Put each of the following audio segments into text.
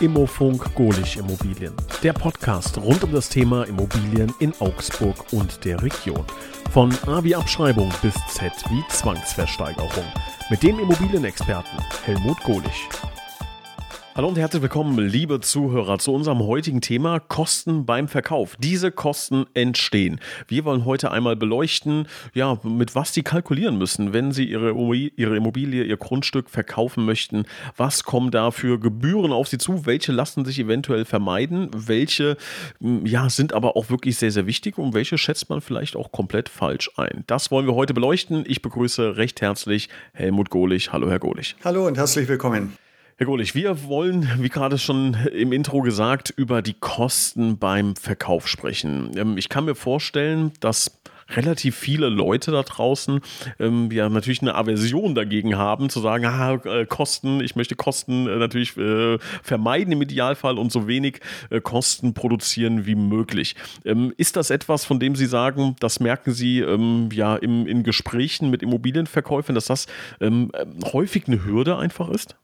Immofunk Golich Immobilien. Der Podcast rund um das Thema Immobilien in Augsburg und der Region. Von A wie Abschreibung bis Z wie Zwangsversteigerung. Mit dem Immobilienexperten Helmut Golich. Hallo und herzlich willkommen, liebe Zuhörer, zu unserem heutigen Thema Kosten beim Verkauf. Diese Kosten entstehen. Wir wollen heute einmal beleuchten, ja, mit was Sie kalkulieren müssen, wenn Sie Ihre, Ihre Immobilie, Ihr Grundstück verkaufen möchten. Was kommen da für Gebühren auf Sie zu? Welche lassen sich eventuell vermeiden? Welche, hm, ja, sind aber auch wirklich sehr, sehr wichtig und welche schätzt man vielleicht auch komplett falsch ein? Das wollen wir heute beleuchten. Ich begrüße recht herzlich Helmut Gohlich. Hallo, Herr Gohlich. Hallo und herzlich willkommen. Herr Gohlich, wir wollen, wie gerade schon im Intro gesagt, über die Kosten beim Verkauf sprechen. Ähm, ich kann mir vorstellen, dass relativ viele Leute da draußen ähm, ja natürlich eine Aversion dagegen haben, zu sagen, ah, äh, Kosten, ich möchte Kosten äh, natürlich äh, vermeiden im Idealfall und so wenig äh, Kosten produzieren wie möglich. Ähm, ist das etwas, von dem Sie sagen, das merken Sie ähm, ja im, in Gesprächen mit Immobilienverkäufern, dass das ähm, häufig eine Hürde einfach ist?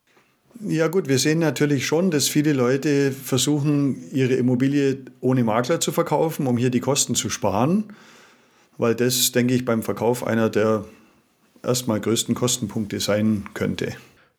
Ja gut, wir sehen natürlich schon, dass viele Leute versuchen, ihre Immobilie ohne Makler zu verkaufen, um hier die Kosten zu sparen, weil das, denke ich, beim Verkauf einer der erstmal größten Kostenpunkte sein könnte.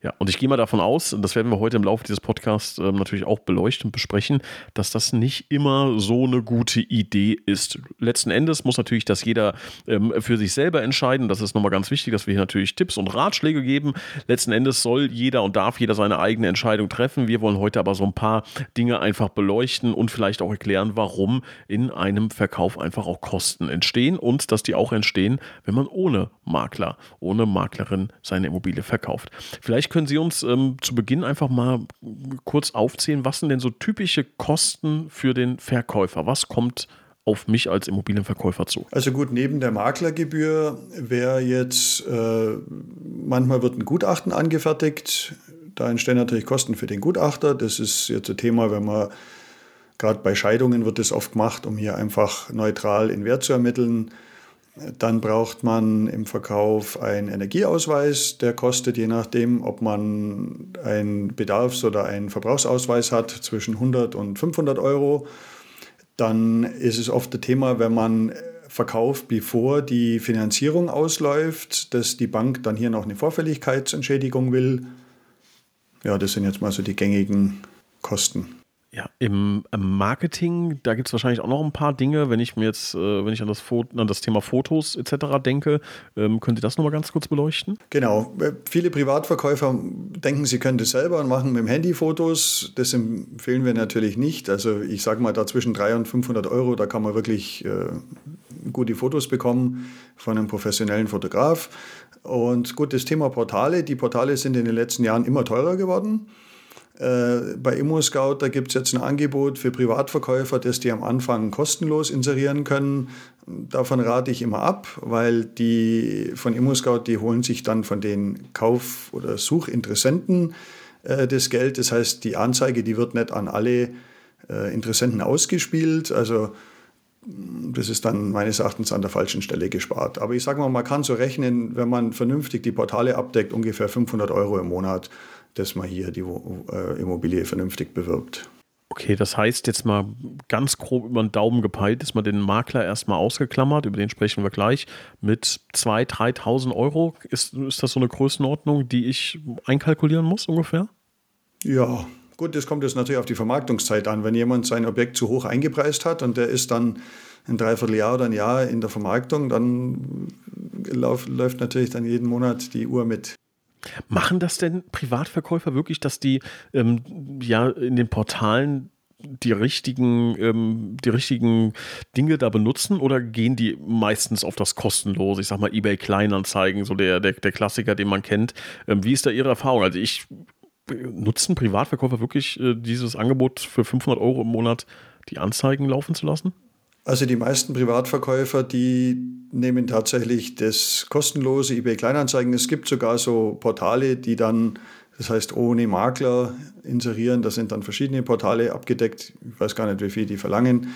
Ja, und ich gehe mal davon aus, und das werden wir heute im Laufe dieses Podcasts äh, natürlich auch beleuchten und besprechen, dass das nicht immer so eine gute Idee ist. Letzten Endes muss natürlich das jeder ähm, für sich selber entscheiden. Das ist nochmal ganz wichtig, dass wir hier natürlich Tipps und Ratschläge geben. Letzten Endes soll jeder und darf jeder seine eigene Entscheidung treffen. Wir wollen heute aber so ein paar Dinge einfach beleuchten und vielleicht auch erklären, warum in einem Verkauf einfach auch Kosten entstehen und dass die auch entstehen, wenn man ohne Makler, ohne Maklerin seine Immobilie verkauft. Vielleicht können Sie uns ähm, zu Beginn einfach mal kurz aufzählen, was sind denn so typische Kosten für den Verkäufer? Was kommt auf mich als Immobilienverkäufer zu? Also gut, neben der Maklergebühr wäre jetzt, äh, manchmal wird ein Gutachten angefertigt. Da entstehen natürlich Kosten für den Gutachter. Das ist jetzt ein Thema, wenn man, gerade bei Scheidungen wird das oft gemacht, um hier einfach neutral in Wert zu ermitteln. Dann braucht man im Verkauf einen Energieausweis, der kostet je nachdem, ob man einen Bedarfs- oder einen Verbrauchsausweis hat, zwischen 100 und 500 Euro. Dann ist es oft ein Thema, wenn man verkauft, bevor die Finanzierung ausläuft, dass die Bank dann hier noch eine Vorfälligkeitsentschädigung will. Ja, das sind jetzt mal so die gängigen Kosten. Ja, im Marketing, da gibt es wahrscheinlich auch noch ein paar Dinge, wenn ich mir jetzt, äh, wenn ich an das, an das Thema Fotos etc. denke, ähm, könnt ihr das nochmal ganz kurz beleuchten? Genau. Äh, viele Privatverkäufer denken, sie können das selber und machen mit dem Handy Fotos. Das empfehlen wir natürlich nicht. Also ich sage mal, da zwischen 300 und 500 Euro, da kann man wirklich äh, gute Fotos bekommen von einem professionellen Fotograf. Und gut, das Thema Portale. Die Portale sind in den letzten Jahren immer teurer geworden. Äh, bei ImmoScout, da gibt es jetzt ein Angebot für Privatverkäufer, dass die am Anfang kostenlos inserieren können. Davon rate ich immer ab, weil die von ImmoScout, die holen sich dann von den Kauf- oder Suchinteressenten äh, das Geld. Das heißt, die Anzeige, die wird nicht an alle äh, Interessenten ausgespielt. Also das ist dann meines Erachtens an der falschen Stelle gespart. Aber ich sage mal, man kann so rechnen, wenn man vernünftig die Portale abdeckt, ungefähr 500 Euro im Monat dass man hier die äh, Immobilie vernünftig bewirbt. Okay, das heißt jetzt mal ganz grob über den Daumen gepeilt, ist man den Makler erstmal ausgeklammert, über den sprechen wir gleich, mit 2.000, 3.000 Euro. Ist, ist das so eine Größenordnung, die ich einkalkulieren muss ungefähr? Ja, gut, das kommt jetzt natürlich auf die Vermarktungszeit an. Wenn jemand sein Objekt zu hoch eingepreist hat und der ist dann ein Dreivierteljahr oder ein Jahr in der Vermarktung, dann lauf, läuft natürlich dann jeden Monat die Uhr mit. Machen das denn Privatverkäufer wirklich, dass die ähm, ja in den Portalen die richtigen, ähm, die richtigen Dinge da benutzen oder gehen die meistens auf das kostenlose? Ich sag mal, eBay Kleinanzeigen, so der, der, der Klassiker, den man kennt. Ähm, wie ist da Ihre Erfahrung? Also ich nutzen Privatverkäufer wirklich äh, dieses Angebot für 500 Euro im Monat, die Anzeigen laufen zu lassen? Also die meisten Privatverkäufer, die nehmen tatsächlich das kostenlose eBay Kleinanzeigen. Es gibt sogar so Portale, die dann, das heißt ohne Makler inserieren. Da sind dann verschiedene Portale abgedeckt. Ich weiß gar nicht, wie viel die verlangen.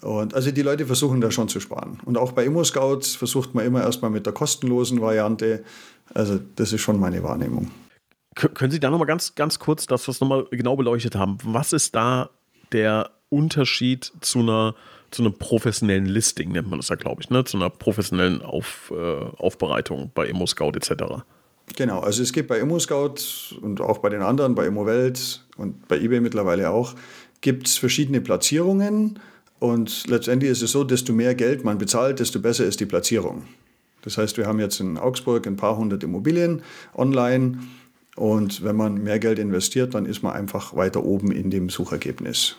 Und also die Leute versuchen da schon zu sparen. Und auch bei ImmoScouts versucht man immer erstmal mit der kostenlosen Variante. Also das ist schon meine Wahrnehmung. Können Sie da nochmal ganz, ganz kurz, dass wir es nochmal genau beleuchtet haben, was ist da der Unterschied zu einer zu einem professionellen Listing, nennt man das ja, glaube ich, ne? zu einer professionellen Auf, äh, Aufbereitung bei ImmoScout etc. Genau, also es gibt bei ImmoScout und auch bei den anderen, bei ImmoWelt und bei eBay mittlerweile auch, gibt es verschiedene Platzierungen und letztendlich ist es so, desto mehr Geld man bezahlt, desto besser ist die Platzierung. Das heißt, wir haben jetzt in Augsburg ein paar hundert Immobilien online und wenn man mehr Geld investiert, dann ist man einfach weiter oben in dem Suchergebnis.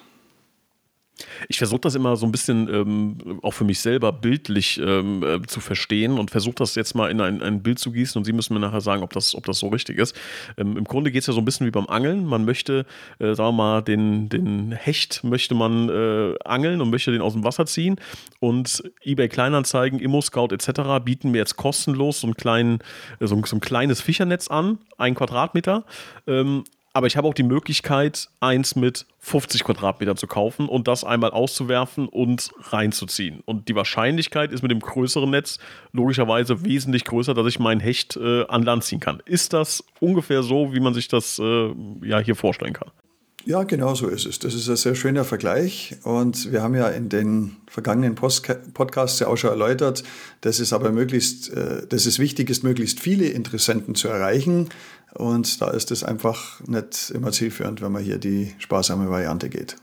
Ich versuche das immer so ein bisschen ähm, auch für mich selber bildlich ähm, äh, zu verstehen und versuche das jetzt mal in ein, ein, Bild zu gießen und Sie müssen mir nachher sagen, ob das, ob das so richtig ist. Ähm, Im Grunde geht es ja so ein bisschen wie beim Angeln. Man möchte, äh, sagen wir mal, den, den Hecht möchte man äh, angeln und möchte den aus dem Wasser ziehen und eBay Kleinanzeigen, Immo-Scout etc. bieten mir jetzt kostenlos so, einen kleinen, äh, so, so ein kleines Fischernetz an, ein Quadratmeter ähm, aber ich habe auch die Möglichkeit, eins mit 50 Quadratmetern zu kaufen und das einmal auszuwerfen und reinzuziehen. Und die Wahrscheinlichkeit ist mit dem größeren Netz logischerweise wesentlich größer, dass ich mein Hecht äh, an Land ziehen kann. Ist das ungefähr so, wie man sich das äh, ja hier vorstellen kann? Ja, genau so ist es. Das ist ein sehr schöner Vergleich. Und wir haben ja in den vergangenen Post Podcasts ja auch schon erläutert, dass es aber möglichst, äh, dass es wichtig ist, möglichst viele Interessenten zu erreichen. Und da ist es einfach nicht immer zielführend, wenn man hier die sparsame Variante geht.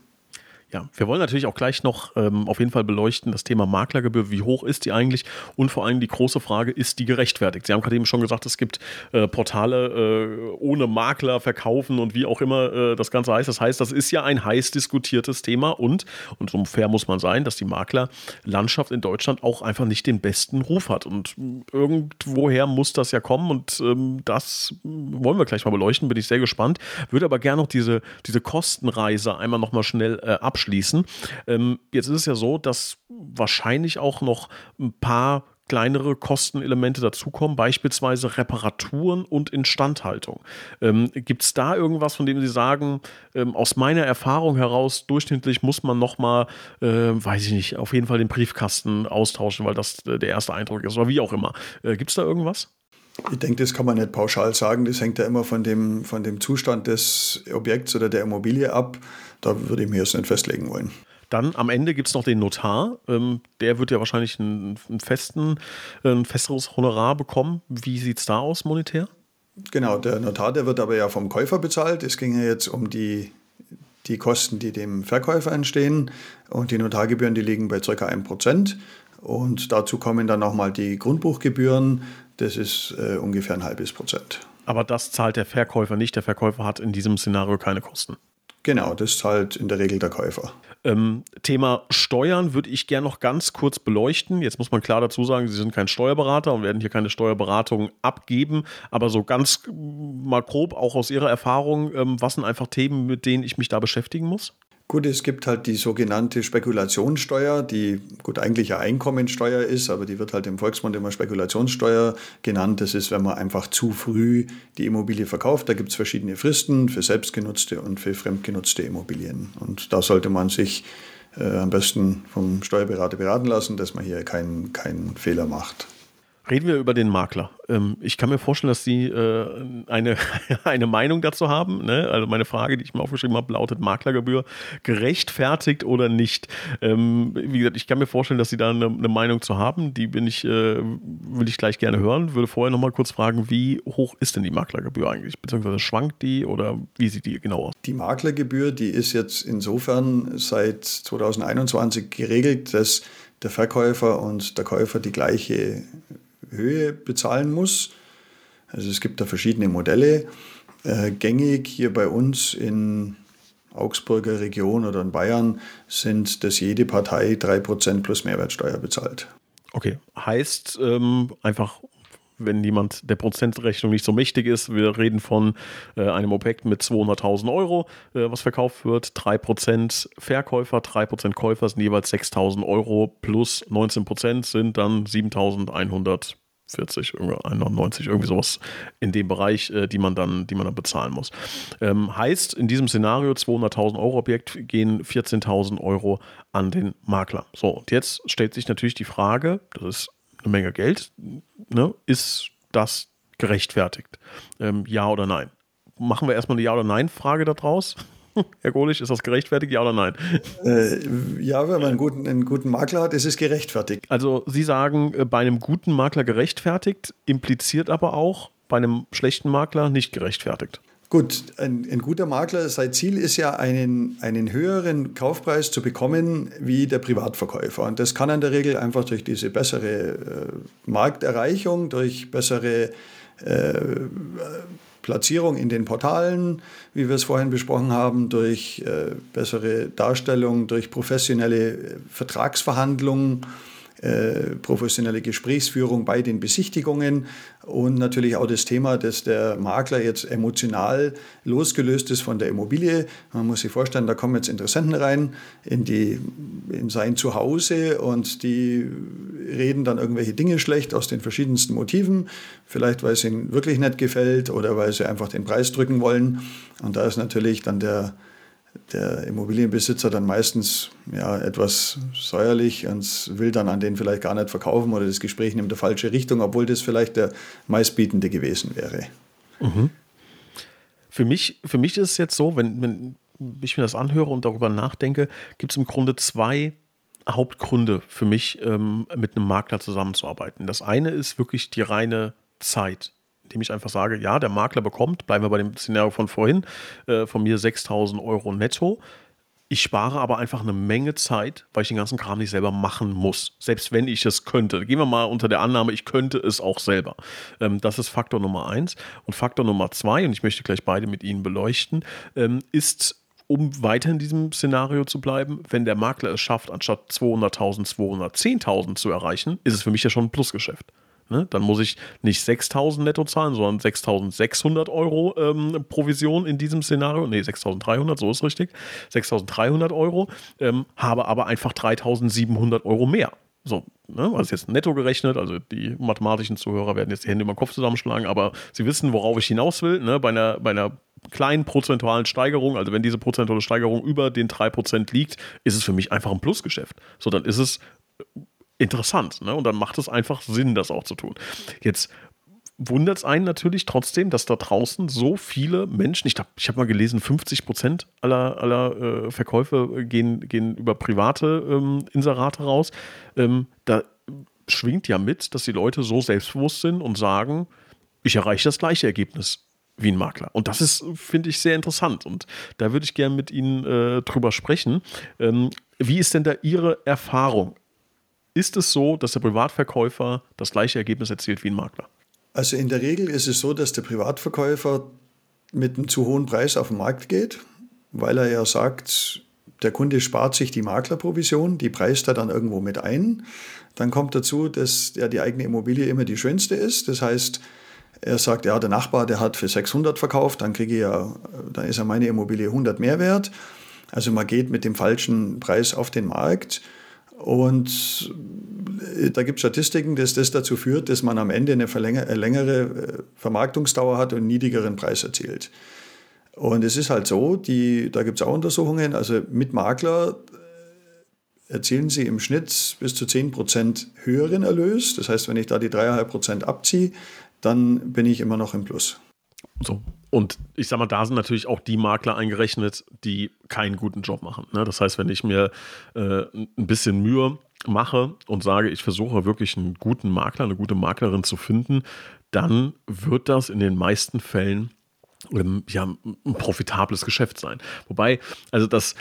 Ja, wir wollen natürlich auch gleich noch ähm, auf jeden Fall beleuchten das Thema Maklergebühr. Wie hoch ist die eigentlich? Und vor allem die große Frage, ist die gerechtfertigt? Sie haben gerade eben schon gesagt, es gibt äh, Portale äh, ohne Makler verkaufen und wie auch immer äh, das Ganze heißt. Das heißt, das ist ja ein heiß diskutiertes Thema und, und so fair muss man sein, dass die Maklerlandschaft in Deutschland auch einfach nicht den besten Ruf hat. Und irgendwoher muss das ja kommen und ähm, das wollen wir gleich mal beleuchten, bin ich sehr gespannt. Würde aber gerne noch diese, diese Kostenreise einmal nochmal schnell äh, abschließen abschließen. Ähm, jetzt ist es ja so, dass wahrscheinlich auch noch ein paar kleinere Kostenelemente dazukommen, beispielsweise Reparaturen und Instandhaltung. Ähm, Gibt es da irgendwas, von dem Sie sagen, ähm, aus meiner Erfahrung heraus, durchschnittlich muss man nochmal, äh, weiß ich nicht, auf jeden Fall den Briefkasten austauschen, weil das äh, der erste Eindruck ist oder wie auch immer. Äh, Gibt es da irgendwas? Ich denke, das kann man nicht pauschal sagen. Das hängt ja immer von dem, von dem Zustand des Objekts oder der Immobilie ab. Da würde ich mir jetzt nicht festlegen wollen. Dann am Ende gibt es noch den Notar. Ähm, der wird ja wahrscheinlich einen, einen festen, ein festeres Honorar bekommen. Wie sieht es da aus monetär? Genau, der Notar, der wird aber ja vom Käufer bezahlt. Es ging ja jetzt um die, die Kosten, die dem Verkäufer entstehen. Und die Notargebühren, die liegen bei ca. 1%. Und dazu kommen dann nochmal die Grundbuchgebühren. Das ist äh, ungefähr ein halbes Prozent. Aber das zahlt der Verkäufer nicht. Der Verkäufer hat in diesem Szenario keine Kosten. Genau, das zahlt in der Regel der Käufer. Ähm, Thema Steuern würde ich gerne noch ganz kurz beleuchten. Jetzt muss man klar dazu sagen, Sie sind kein Steuerberater und werden hier keine Steuerberatung abgeben. Aber so ganz mal grob, auch aus Ihrer Erfahrung, ähm, was sind einfach Themen, mit denen ich mich da beschäftigen muss? Gut, es gibt halt die sogenannte Spekulationssteuer, die gut eigentlich ja Einkommensteuer ist, aber die wird halt im Volksmund immer Spekulationssteuer genannt. Das ist, wenn man einfach zu früh die Immobilie verkauft. Da gibt es verschiedene Fristen für selbstgenutzte und für fremdgenutzte Immobilien. Und da sollte man sich äh, am besten vom Steuerberater beraten lassen, dass man hier keinen keinen Fehler macht. Reden wir über den Makler. Ähm, ich kann mir vorstellen, dass Sie äh, eine, eine Meinung dazu haben. Ne? Also meine Frage, die ich mir aufgeschrieben habe, lautet Maklergebühr gerechtfertigt oder nicht? Ähm, wie gesagt, ich kann mir vorstellen, dass Sie da eine, Meinung zu haben. Die bin ich, äh, will ich gleich gerne hören. Würde vorher noch mal kurz fragen, wie hoch ist denn die Maklergebühr eigentlich? Beziehungsweise schwankt die oder wie sieht die genau aus? Die Maklergebühr, die ist jetzt insofern seit 2021 geregelt, dass der Verkäufer und der Käufer die gleiche Höhe bezahlen muss. Also es gibt da verschiedene Modelle. Äh, gängig hier bei uns in Augsburger Region oder in Bayern sind, dass jede Partei 3% plus Mehrwertsteuer bezahlt. Okay, heißt ähm, einfach, wenn jemand der Prozentrechnung nicht so mächtig ist, wir reden von äh, einem Objekt mit 200.000 Euro, äh, was verkauft wird, 3% Verkäufer, 3% Käufer sind jeweils 6.000 Euro plus 19% sind dann 7.100 40, 91, irgendwie sowas in dem Bereich, äh, die man dann, die man dann bezahlen muss. Ähm, heißt, in diesem Szenario 200.000 Euro Objekt gehen 14.000 Euro an den Makler. So, und jetzt stellt sich natürlich die Frage, das ist eine Menge Geld, ne? ist das gerechtfertigt? Ähm, ja oder nein? machen wir erstmal eine Ja- oder Nein-Frage daraus. Herr Golich, ist das gerechtfertigt, ja oder nein? Äh, ja, wenn man einen guten, einen guten Makler hat, ist es gerechtfertigt. Also Sie sagen, äh, bei einem guten Makler gerechtfertigt, impliziert aber auch bei einem schlechten Makler nicht gerechtfertigt. Gut, ein, ein, guter Makler, sein Ziel ist ja, einen, einen höheren Kaufpreis zu bekommen wie der Privatverkäufer. Und das kann in der Regel einfach durch diese bessere äh, Markterreichung, durch bessere äh, Platzierung in den Portalen, wie wir es vorhin besprochen haben, durch äh, bessere Darstellung, durch professionelle äh, Vertragsverhandlungen äh, professionelle Gesprächsführung bei den Besichtigungen und natürlich auch das Thema, dass der Makler jetzt emotional losgelöst ist von der Immobilie. Man muss sich vorstellen, da kommen jetzt Interessenten rein in, die, in sein Zuhause und die reden dann irgendwelche Dinge schlecht aus den verschiedensten Motiven. Vielleicht, weil es ihnen wirklich nicht gefällt oder weil sie einfach den Preis drücken wollen. Und da ist natürlich dann der der Immobilienbesitzer dann meistens ja, etwas säuerlich und will dann an den vielleicht gar nicht verkaufen oder das Gespräch nimmt eine falsche Richtung, obwohl das vielleicht der meistbietende gewesen wäre. Mhm. Für, mich, für mich ist es jetzt so, wenn, wenn ich mir das anhöre und darüber nachdenke, gibt es im Grunde zwei Hauptgründe für mich, ähm, mit einem Makler zusammenzuarbeiten. Das eine ist wirklich die reine Zeit indem ich einfach sage, ja, der Makler bekommt, bleiben wir bei dem Szenario von vorhin, äh, von mir 6000 Euro netto. Ich spare aber einfach eine Menge Zeit, weil ich den ganzen Kram nicht selber machen muss. Selbst wenn ich es könnte. Gehen wir mal unter der Annahme, ich könnte es auch selber. Ähm, das ist Faktor Nummer eins. Und Faktor Nummer zwei, und ich möchte gleich beide mit Ihnen beleuchten, ähm, ist, um weiter in diesem Szenario zu bleiben, wenn der Makler es schafft, anstatt 200.000, 210.000 zu erreichen, ist es für mich ja schon ein Plusgeschäft. Ne? Dann muss ich nicht 6.000 netto zahlen, sondern 6.600 Euro ähm, Provision in diesem Szenario. Ne, 6.300, so ist richtig. 6.300 Euro, ähm, habe aber einfach 3.700 Euro mehr. So, ne, also jetzt netto gerechnet, also die mathematischen Zuhörer werden jetzt die Hände über den Kopf zusammenschlagen, aber sie wissen, worauf ich hinaus will. Ne? Bei, einer, bei einer kleinen prozentualen Steigerung, also wenn diese prozentuale Steigerung über den 3% liegt, ist es für mich einfach ein Plusgeschäft. So, dann ist es interessant. Ne? Und dann macht es einfach Sinn, das auch zu tun. Jetzt wundert es einen natürlich trotzdem, dass da draußen so viele Menschen, ich glaube, ich habe mal gelesen, 50 Prozent aller, aller äh, Verkäufe gehen, gehen über private ähm, Inserate raus. Ähm, da schwingt ja mit, dass die Leute so selbstbewusst sind und sagen, ich erreiche das gleiche Ergebnis wie ein Makler. Und das ist, finde ich, sehr interessant. Und da würde ich gerne mit Ihnen äh, drüber sprechen. Ähm, wie ist denn da Ihre Erfahrung? Ist es so, dass der Privatverkäufer das gleiche Ergebnis erzielt wie ein Makler? Also in der Regel ist es so, dass der Privatverkäufer mit einem zu hohen Preis auf den Markt geht, weil er ja sagt, der Kunde spart sich die Maklerprovision, die preist er dann irgendwo mit ein. Dann kommt dazu, dass ja die eigene Immobilie immer die schönste ist. Das heißt, er sagt, ja, der Nachbar, der hat für 600 verkauft, dann kriege ich ja, dann ist ja meine Immobilie 100 mehr wert. Also man geht mit dem falschen Preis auf den Markt und äh, da gibt es Statistiken, dass das dazu führt, dass man am Ende eine, längere äh, Vermarktungsdauer hat und einen niedrigeren Preis erzielt. Und es ist halt so, die, da gibt es auch Untersuchungen, also mit Makler äh, erzielen sie im Schnitt bis zu 10% höheren Erlös. Das heißt, wenn ich da die 3,5% abziehe, dann bin ich immer noch im Plus. So. Und ich sag mal, da sind natürlich auch die Makler eingerechnet, die keinen guten Job machen. Ne? Das heißt, wenn ich mir äh, ein bisschen Mühe mache und sage, ich versuche wirklich einen guten Makler, eine gute Maklerin zu finden, dann wird das in den meisten Fällen ähm, ja, ein profitables Geschäft sein. Wobei, also das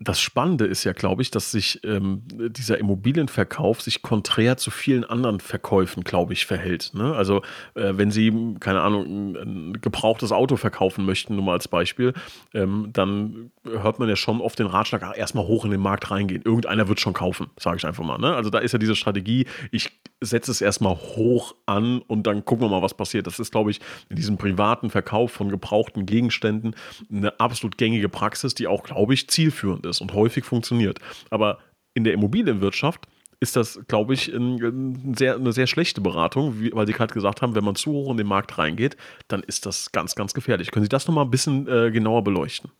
das Spannende ist ja, glaube ich, dass sich ähm, dieser Immobilienverkauf sich konträr zu vielen anderen Verkäufen, glaube ich, verhält. Ne? Also äh, wenn Sie, keine Ahnung, ein, gebrauchtes Auto verkaufen möchten, nur mal als Beispiel, ähm, dann hört man ja schon oft den Ratschlag, ach, erstmal hoch in den Markt reingehen. Irgendeiner wird schon kaufen, sage ich einfach mal. Ne? Also da ist ja diese Strategie, ich setze es erstmal hoch an und dann gucken wir mal, was passiert. Das ist, glaube ich, in diesem privaten Verkauf von gebrauchten Gegenständen eine absolut gängige Praxis, die auch, glaube ich, zielführend ist und häufig funktioniert. Aber in der Immobilienwirtschaft ist das, glaube ich, ein, sehr, eine sehr schlechte Beratung, weil Sie gerade gesagt haben, wenn man zu hoch in den Markt reingeht, dann ist das ganz, ganz gefährlich. Können Sie das nochmal ein bisschen äh, genauer beleuchten?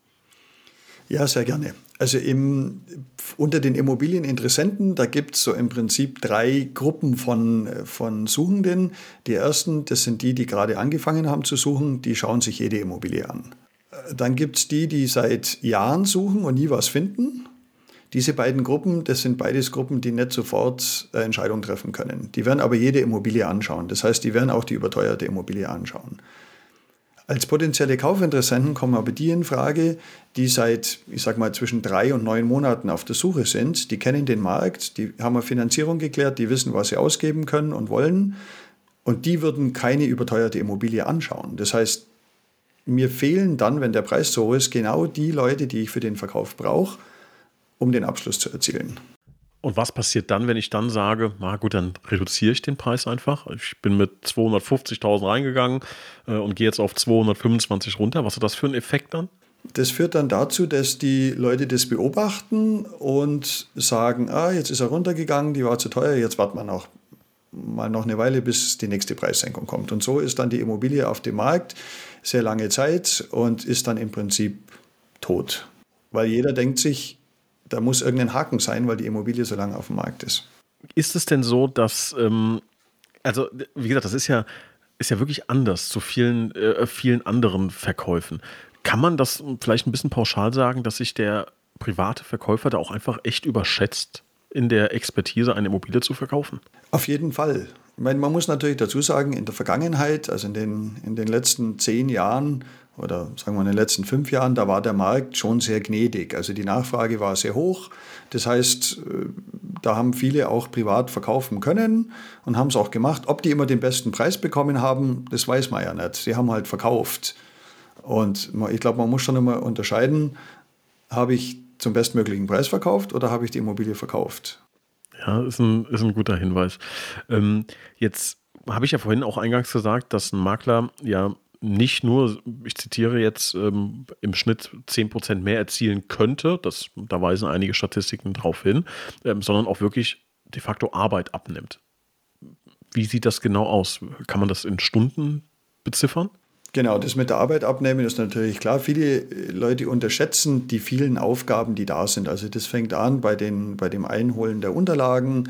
Ja, sehr gerne. Also im, Unter den Immobilieninteressenten, da gibt es so im Prinzip drei Gruppen von, von Suchenden. Die ersten, das sind die, die gerade angefangen haben zu suchen, die schauen sich jede Immobilie an. Dann gibt es die, die seit Jahren suchen und nie was finden. Diese beiden Gruppen, das sind beides Gruppen, die nicht sofort äh, Entscheidungen treffen können. Die werden aber jede Immobilie anschauen. Das heißt, die werden auch die überteuerte Immobilie anschauen. Als potenzielle Kaufinteressenten kommen aber die in Frage, die seit, ich sag mal, zwischen drei und neun Monaten auf der Suche sind. Die kennen den Markt, die haben eine Finanzierung geklärt, die wissen, was sie ausgeben können und wollen. Und die würden keine überteuerte Immobilie anschauen. Das heißt, mir fehlen dann, wenn der Preis so hoch ist, genau die Leute, die ich für den Verkauf brauche, um den Abschluss zu erzielen. Und was passiert dann, wenn ich dann sage, na gut, dann reduziere ich den Preis einfach. Ich bin mit 250.000 reingegangen äh, und gehe jetzt auf 225 runter. Was hat das für einen Effekt dann? Das führt dann dazu, dass die Leute das beobachten und sagen, ah, jetzt ist er runtergegangen, die war zu teuer, jetzt warten wir noch mal noch eine Weile, bis die nächste Preissenkung kommt. Und so ist dann die Immobilie auf dem Markt sehr lange Zeit und ist dann im Prinzip tot. Weil jeder denkt sich, da muss irgendein Haken sein, weil die Immobilie so lange auf dem Markt ist. Ist es denn so, dass, ähm, also wie gesagt, das ist ja, ist ja wirklich anders zu vielen, äh, vielen anderen Verkäufen. Kann man das vielleicht ein bisschen pauschal sagen, dass sich der private Verkäufer da auch einfach echt überschätzt in der Expertise, eine Immobilie zu verkaufen? Auf jeden Fall. Meine, man muss natürlich dazu sagen, in der Vergangenheit, also in den, in den letzten zehn Jahren, oder sagen wir in den letzten fünf Jahren, da war der Markt schon sehr gnädig. Also die Nachfrage war sehr hoch. Das heißt, äh, da haben viele auch privat verkaufen können und haben es auch gemacht. Ob die immer den besten Preis bekommen haben, das weiß man ja nicht. Sie haben halt verkauft. Und ich glaube, man muss schon immer unterscheiden, habe ich zum bestmöglichen Preis verkauft oder habe ich die Immobilie verkauft? Ja, ist ein, ist ein guter Hinweis. Ähm, jetzt habe ich ja vorhin auch eingangs gesagt, dass ein Makler ja nicht nur, ich zitiere jetzt, ähm, im Schnitt 10% mehr erzielen könnte, das, da weisen einige Statistiken darauf hin, ähm, sondern auch wirklich de facto Arbeit abnimmt. Wie sieht das genau aus? Kann man das in Stunden beziffern? Genau, das mit der Arbeit abnehmen ist natürlich klar. Viele Leute unterschätzen die vielen Aufgaben, die da sind. Also das fängt an bei, den, bei dem Einholen der Unterlagen,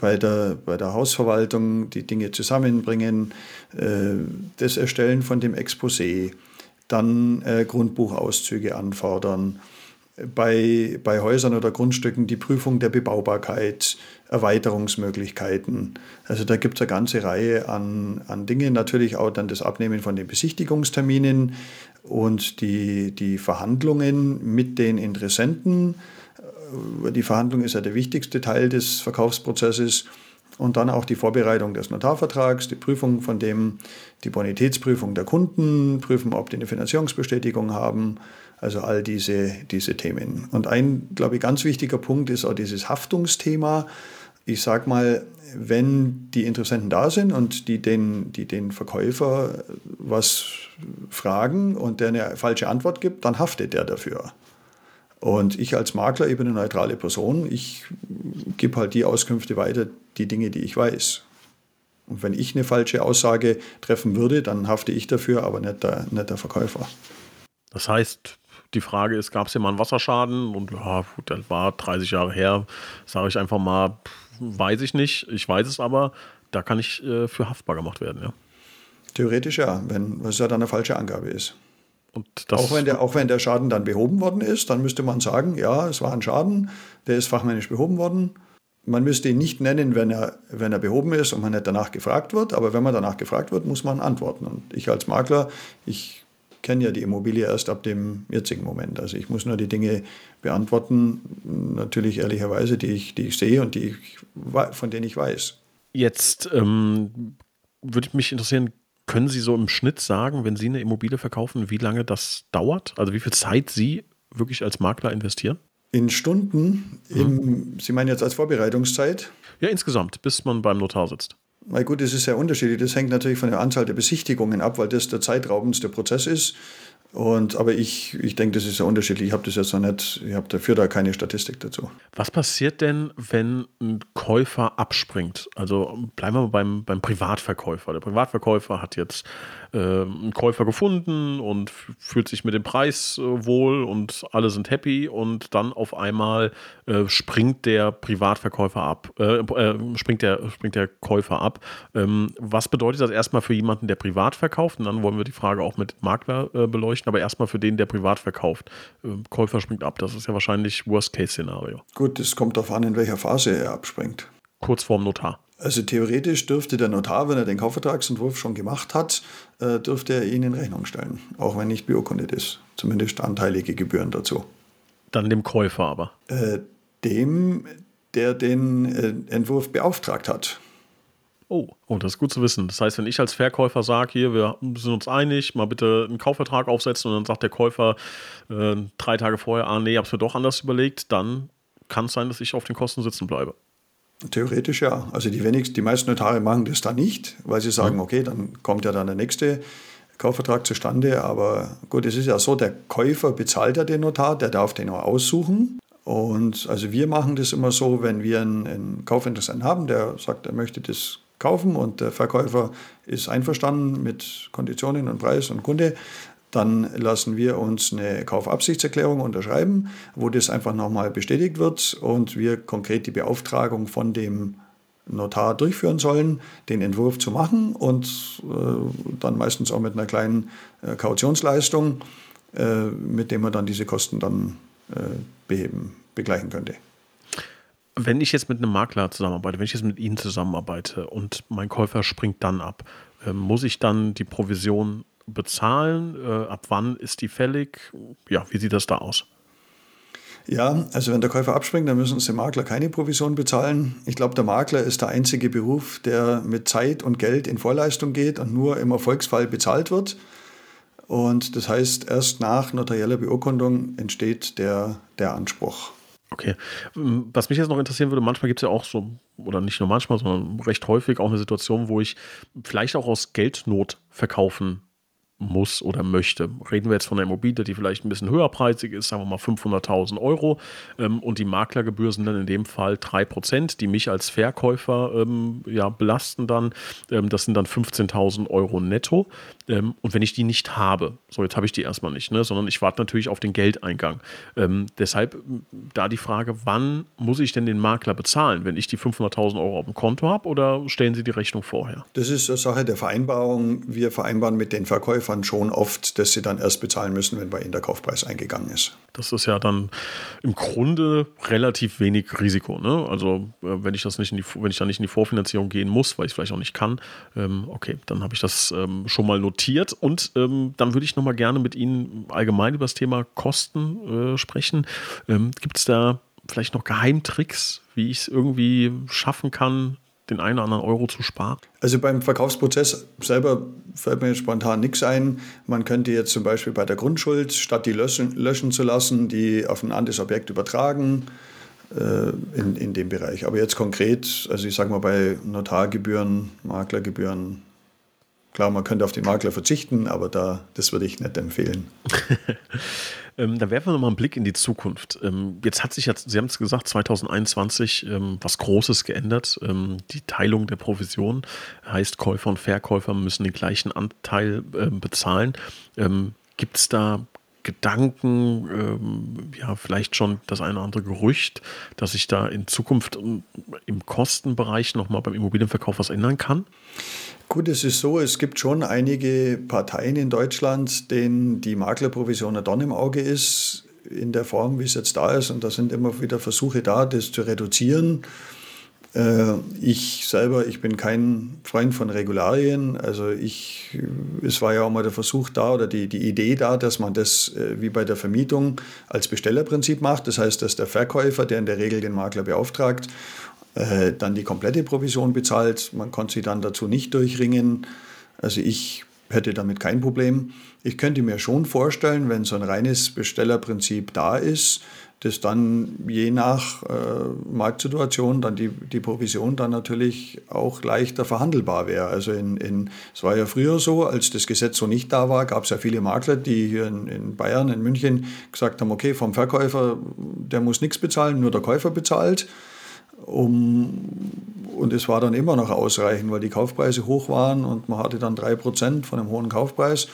bei der, bei der Hausverwaltung die Dinge zusammenbringen, äh, das Erstellen von dem Exposé, dann äh, Grundbuchauszüge anfordern, bei, bei Häusern oder Grundstücken die Prüfung der Bebaubarkeit, Erweiterungsmöglichkeiten. Also da gibt es eine ganze Reihe an, an Dingen. Natürlich auch dann das Abnehmen von den Besichtigungsterminen und die, die Verhandlungen mit den Interessenten äh, die Verhandlung ist ja der wichtigste Teil des Verkaufsprozesses. Und dann auch die Vorbereitung des Notarvertrags, die Prüfung von dem, die Bonitätsprüfung der Kunden, prüfen, ob die eine Finanzierungsbestätigung haben, also all diese, diese Themen. Und ein, glaube ich, ganz wichtiger Punkt ist auch dieses Haftungsthema. Ich sage mal, wenn die Interessenten da sind und die den, die den Verkäufer was fragen und der eine falsche Antwort gibt, dann haftet der dafür. Und ich als Makler, bin eine neutrale Person, ich gebe halt die Auskünfte weiter, die Dinge, die ich weiß. Und wenn ich eine falsche Aussage treffen würde, dann hafte ich dafür, aber nicht der, nicht der Verkäufer. Das heißt, die Frage ist, gab es hier mal einen Wasserschaden? Und ja, gut, das war 30 Jahre her, sage ich einfach mal, weiß ich nicht, ich weiß es aber, da kann ich äh, für haftbar gemacht werden, ja. Theoretisch ja, wenn es ja dann eine falsche Angabe ist auch, wenn der, auch wenn der Schaden dann behoben worden ist, dann müsste man sagen, ja, es war ein Schaden, der ist fachmännisch behoben worden. Man müsste ihn nicht nennen, wenn er, wenn er behoben ist und man nicht danach gefragt wird, aber wenn man danach gefragt wird, muss man antworten. Und ich als Makler, ich kenne ja die Immobilie erst ab dem jetzigen Moment. Also ich muss nur die Dinge beantworten, natürlich ehrlicherweise, die ich, die ich sehe und die ich, von denen ich weiß. Jetzt ähm, würde mich interessieren, können Sie so im Schnitt sagen, wenn Sie eine Immobilie verkaufen, wie lange das dauert? Also wie viel Zeit Sie wirklich als Makler investieren? In Stunden, im, mhm. Sie meinen jetzt als Vorbereitungszeit? Ja, insgesamt, bis man beim Notar sitzt. Na gut, das ist sehr unterschiedlich. Das hängt natürlich von der Anzahl der Besichtigungen ab, weil das der zeitraubendste Prozess ist. Und, aber ich, ich denke, das ist ja unterschiedlich. Ich habe das jetzt noch nicht, ich habe dafür da keine Statistik dazu. Was passiert denn, wenn ein Käufer abspringt? Also bleiben wir beim, beim Privatverkäufer. Der Privatverkäufer hat jetzt äh, einen Käufer gefunden und fühlt sich mit dem Preis äh, wohl und alle sind happy und dann auf einmal äh, springt der Privatverkäufer ab, äh, äh, springt, der, springt der Käufer ab. Ähm, was bedeutet das erstmal für jemanden, der privat verkauft? Und dann wollen wir die Frage auch mit Makler beleuchten, aber erstmal für den, der privat verkauft. Ähm, Käufer springt ab, das ist ja wahrscheinlich Worst-Case-Szenario. Gut, es kommt darauf an, in welcher Phase er abspringt. Kurz vorm Notar. Also theoretisch dürfte der Notar, wenn er den Kaufvertragsentwurf schon gemacht hat, äh, dürfte er ihn in Rechnung stellen, auch wenn nicht beurkundet ist. Zumindest anteilige Gebühren dazu. Dann dem Käufer aber? Äh, dem, der den äh, Entwurf beauftragt hat. Oh, oh, das ist gut zu wissen. Das heißt, wenn ich als Verkäufer sage, hier, wir sind uns einig, mal bitte einen Kaufvertrag aufsetzen und dann sagt der Käufer äh, drei Tage vorher, ah nee, hab's mir doch anders überlegt, dann kann es sein, dass ich auf den Kosten sitzen bleibe. Theoretisch ja. Also die wenigsten, die meisten Notare machen das dann nicht, weil sie sagen, okay, dann kommt ja dann der nächste Kaufvertrag zustande. Aber gut, es ist ja so, der Käufer bezahlt ja den Notar, der darf den auch aussuchen. Und also wir machen das immer so, wenn wir einen, einen Kaufinteressenten haben, der sagt, er möchte das kaufen und der Verkäufer ist einverstanden mit Konditionen und Preis und Kunde, dann lassen wir uns eine Kaufabsichtserklärung unterschreiben, wo das einfach nochmal bestätigt wird und wir konkret die Beauftragung von dem Notar durchführen sollen, den Entwurf zu machen und äh, dann meistens auch mit einer kleinen äh, Kautionsleistung, äh, mit dem man dann diese Kosten dann äh, beheben, begleichen könnte. Wenn ich jetzt mit einem Makler zusammenarbeite, wenn ich jetzt mit Ihnen zusammenarbeite und mein Käufer springt dann ab, äh, muss ich dann die Provision bezahlen? Äh, ab wann ist die fällig? Ja, wie sieht das da aus? Ja, also wenn der Käufer abspringt, dann müssen Sie Makler keine Provision bezahlen. Ich glaube, der Makler ist der einzige Beruf, der mit Zeit und Geld in Vorleistung geht und nur im Erfolgsfall bezahlt wird. Und das heißt, erst nach notarieller Beurkundung entsteht der, der Anspruch. Okay. Was mich jetzt noch interessieren würde, manchmal gibt es ja auch so, oder nicht nur manchmal, sondern recht häufig auch eine Situation, wo ich vielleicht auch aus Geldnot verkaufen muss oder möchte. Reden wir jetzt von einer Immobilie, die vielleicht ein bisschen höherpreisig ist, sagen wir mal 500.000 Euro ähm, und die Maklergebühr sind dann in dem Fall 3%, die mich als Verkäufer ähm, ja, belasten dann. Ähm, das sind dann 15.000 Euro netto. Ähm, und wenn ich die nicht habe, so jetzt habe ich die erstmal nicht, ne, sondern ich warte natürlich auf den Geldeingang. Ähm, deshalb da die Frage, wann muss ich denn den Makler bezahlen, wenn ich die 500.000 Euro auf dem Konto habe oder stellen Sie die Rechnung vorher? Das ist eine Sache der Vereinbarung. Wir vereinbaren mit den Verkäufern Käufern schon oft, dass sie dann erst bezahlen müssen, wenn bei ihnen der Kaufpreis eingegangen ist. Das ist ja dann im Grunde relativ wenig Risiko. Ne? Also äh, wenn ich das nicht in die, wenn ich da nicht in die Vorfinanzierung gehen muss, weil ich es vielleicht auch nicht kann, ähm, okay, dann habe ich das ähm, schon mal notiert und ähm, dann würde ich noch mal gerne mit Ihnen allgemein über das Thema Kosten äh, sprechen. Ähm, Gibt es da vielleicht noch Geheimtricks, wie ich es irgendwie schaffen kann, den einen oder anderen Euro zu sparen? Also beim Verkaufsprozess selber fällt mir spontan nichts ein. Man könnte jetzt zum Beispiel bei der Grundschuld, statt die löschen, löschen zu lassen, die auf ein anderes Objekt übertragen äh, in, in dem Bereich. Aber jetzt konkret, also ich sage mal bei Notargebühren, Maklergebühren, Klar, man könnte auf den Makler verzichten, aber da, das würde ich nicht empfehlen. ähm, dann werfen wir nochmal einen Blick in die Zukunft. Ähm, jetzt hat sich jetzt, Sie haben es gesagt, 2021 ähm, was Großes geändert. Ähm, die Teilung der Provision heißt, Käufer und Verkäufer müssen den gleichen Anteil äh, bezahlen. Ähm, Gibt es da Gedanken, ähm, ja, vielleicht schon das eine oder andere Gerücht, dass sich da in Zukunft im Kostenbereich nochmal beim Immobilienverkauf was ändern kann? Gut, es ist so, es gibt schon einige Parteien in Deutschland, denen die Maklerprovision ein Dorn im Auge ist, in der Form, wie es jetzt da ist. Und da sind immer wieder Versuche da, das zu reduzieren. Äh, ich selber, ich bin kein Freund von Regularien. Also ich, es war ja auch mal der Versuch da oder die, die Idee da, dass man das äh, wie bei der Vermietung als Bestellerprinzip macht. Das heißt, dass der Verkäufer, der in der Regel den Makler beauftragt, äh, dann die komplette Provision bezahlt. Man konnte sie dann dazu nicht durchringen. Also ich hätte damit kein Problem. Ich könnte mir schon vorstellen, wenn so ein reines Bestellerprinzip da ist, dass dann je nach äh, Marktsituation dann die, die Provision dann natürlich auch leichter verhandelbar wäre. Also in, in, es war ja früher so, als das Gesetz so nicht da war, gab es ja viele Makler, die hier in, in Bayern, in München gesagt haben, okay, vom Verkäufer, der muss nichts bezahlen, nur der Käufer bezahlt. Um, und es war dann immer noch ausreichend, weil die Kaufpreise hoch waren und man hatte dann 3% von einem hohen Kaufpreis.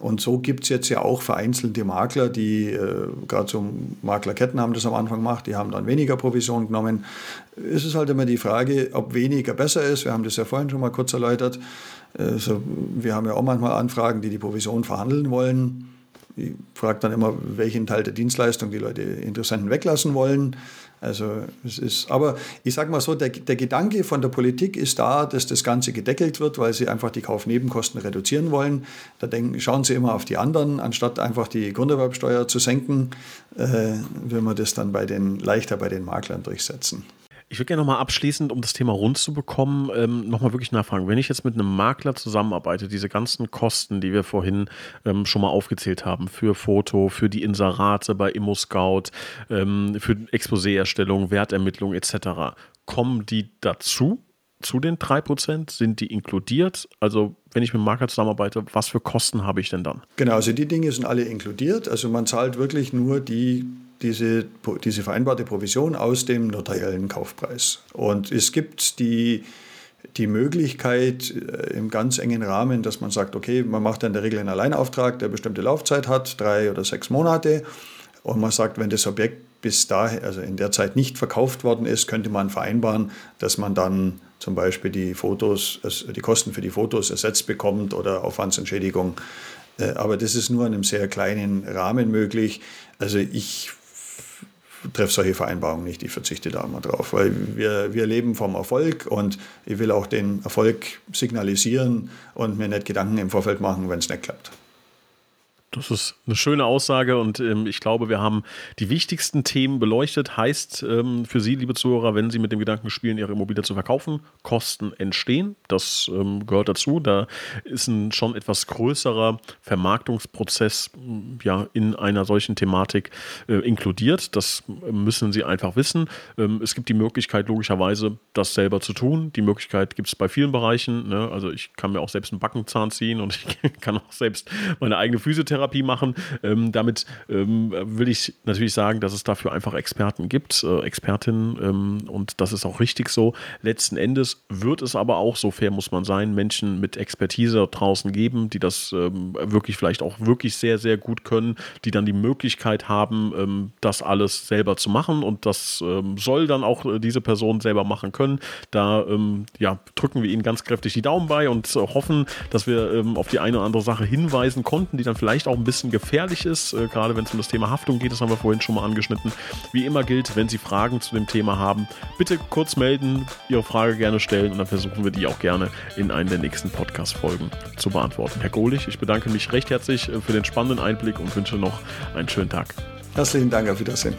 Und so gibt es jetzt ja auch vereinzelte Makler, die, äh, gerade so Maklerketten haben das am Anfang gemacht, die haben dann weniger Provision genommen. Es ist halt immer die Frage, ob weniger besser ist. Wir haben das ja vorhin schon mal kurz erläutert. Also, wir haben ja auch manchmal Anfragen, die die Provision verhandeln wollen. Ich frage dann immer, welchen Teil der Dienstleistung die Leute Interessenten weglassen wollen. Also es ist, aber ich sage mal so, der, der Gedanke von der Politik ist da, dass das Ganze gedeckelt wird, weil sie einfach die Kaufnebenkosten reduzieren wollen. Da denken, schauen sie immer auf die anderen, anstatt einfach die Grunderwerbsteuer zu senken, äh, will man das dann bei den, leichter bei den Maklern durchsetzen. Ich würde gerne nochmal abschließend, um das Thema rund zu bekommen, ähm, nochmal wirklich nachfragen. Wenn ich jetzt mit einem Makler zusammenarbeite, diese ganzen Kosten, die wir vorhin ähm, schon mal aufgezählt haben, für Foto, für die Inserate bei ImmoScout, ähm, für Exposé-Erstellung, Wertermittlung etc., kommen die dazu? Zu den 3%? Sind die inkludiert? Also, wenn ich mit einem Makler zusammenarbeite, was für Kosten habe ich denn dann? Genau, also die Dinge sind alle inkludiert. Also, man zahlt wirklich nur die diese, diese vereinbarte Provision aus dem notariellen Kaufpreis. Und es gibt die, die Möglichkeit äh, im ganz engen Rahmen, dass man sagt, okay, man macht in der Regel einen Alleinauftrag, der bestimmte Laufzeit hat, drei oder sechs Monate. Und man sagt, wenn das Objekt bis dahin, also in der Zeit nicht verkauft worden ist, könnte man vereinbaren, dass man dann zum Beispiel die Fotos, die Kosten für die Fotos ersetzt bekommt oder Aufwandsentschädigung. Äh, aber das ist nur in einem sehr kleinen Rahmen möglich. Also ich treffe solche Vereinbarungen nicht, ich verzichte da mal drauf, weil wir, wir leben vom Erfolg und ich will auch den Erfolg signalisieren und mir nicht Gedanken im Vorfeld machen, wenn es nicht klappt. Das ist eine schöne Aussage und ähm, ich glaube, wir haben die wichtigsten Themen beleuchtet. Heißt ähm, für Sie, liebe Zuhörer, wenn Sie mit dem Gedanken spielen, Ihre Immobilie zu verkaufen, Kosten entstehen. Das ähm, gehört dazu. Da ist ein schon etwas größerer Vermarktungsprozess ja, in einer solchen Thematik äh, inkludiert. Das müssen Sie einfach wissen. Ähm, es gibt die Möglichkeit, logischerweise das selber zu tun. Die Möglichkeit gibt es bei vielen Bereichen. Ne? Also ich kann mir auch selbst einen Backenzahn ziehen und ich kann auch selbst meine eigene Physiotherapie Psychotherapie machen. Ähm, damit ähm, will ich natürlich sagen, dass es dafür einfach Experten gibt, äh, Expertinnen ähm, und das ist auch richtig so. Letzten Endes wird es aber auch, so fair muss man sein, Menschen mit Expertise draußen geben, die das ähm, wirklich vielleicht auch wirklich sehr, sehr gut können, die dann die Möglichkeit haben, ähm, das alles selber zu machen und das ähm, soll dann auch äh, diese Person selber machen können. Da ja, drücken wir ihnen ganz kräftig die Daumen bei und äh, hoffen, dass wir auf die eine oder andere Sache hinweisen konnten, die dann vielleicht auch auch ein bisschen gefährlich ist, äh, gerade wenn es um das Thema Haftung geht, das haben wir vorhin schon mal angeschnitten. Wie immer gilt, wenn Sie Fragen zu dem Thema haben, bitte kurz melden, Ihre Frage gerne stellen und dann versuchen wir die auch gerne in einen der nächsten Podcast-Folgen zu beantworten. Herr Gohlich, ich bedanke mich recht herzlich äh, für den spannenden Einblick und wünsche noch einen schönen Tag. Herzlichen Dank, auf Wiedersehen.